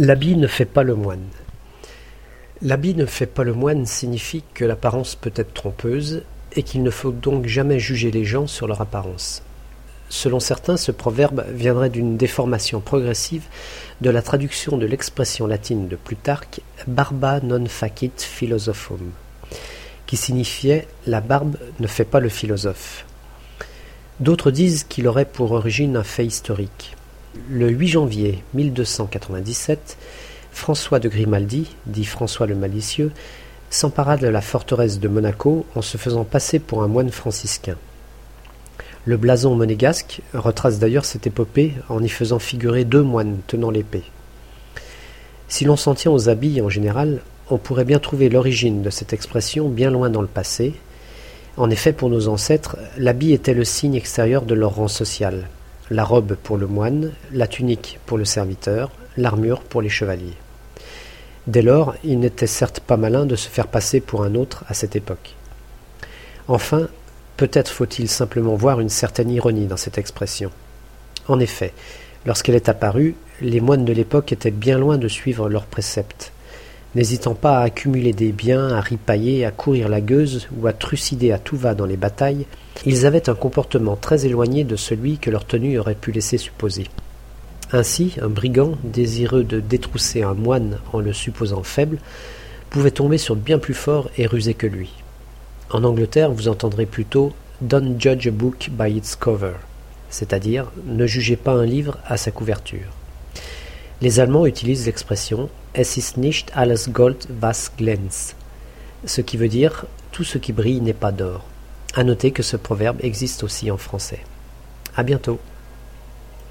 L'habit ne fait pas le moine. L'habit ne fait pas le moine signifie que l'apparence peut être trompeuse et qu'il ne faut donc jamais juger les gens sur leur apparence. Selon certains, ce proverbe viendrait d'une déformation progressive de la traduction de l'expression latine de Plutarque barba non facit philosophum, qui signifiait la barbe ne fait pas le philosophe. D'autres disent qu'il aurait pour origine un fait historique. Le 8 janvier 1297, François de Grimaldi, dit François le Malicieux, s'empara de la forteresse de Monaco en se faisant passer pour un moine franciscain. Le blason monégasque retrace d'ailleurs cette épopée en y faisant figurer deux moines tenant l'épée. Si l'on s'en tient aux habits en général, on pourrait bien trouver l'origine de cette expression bien loin dans le passé. En effet, pour nos ancêtres, l'habit était le signe extérieur de leur rang social la robe pour le moine, la tunique pour le serviteur, l'armure pour les chevaliers. Dès lors, il n'était certes pas malin de se faire passer pour un autre à cette époque. Enfin, peut-être faut-il simplement voir une certaine ironie dans cette expression. En effet, lorsqu'elle est apparue, les moines de l'époque étaient bien loin de suivre leurs préceptes. N'hésitant pas à accumuler des biens, à ripailler, à courir la gueuse ou à trucider à tout va dans les batailles, ils avaient un comportement très éloigné de celui que leur tenue aurait pu laisser supposer. Ainsi, un brigand, désireux de détrousser un moine en le supposant faible, pouvait tomber sur bien plus fort et rusé que lui. En Angleterre, vous entendrez plutôt Don't judge a book by its cover, c'est-à-dire ne jugez pas un livre à sa couverture. Les Allemands utilisent l'expression Es ist nicht alles Gold was glänzt, ce qui veut dire tout ce qui brille n'est pas d'or. À noter que ce proverbe existe aussi en français. À bientôt.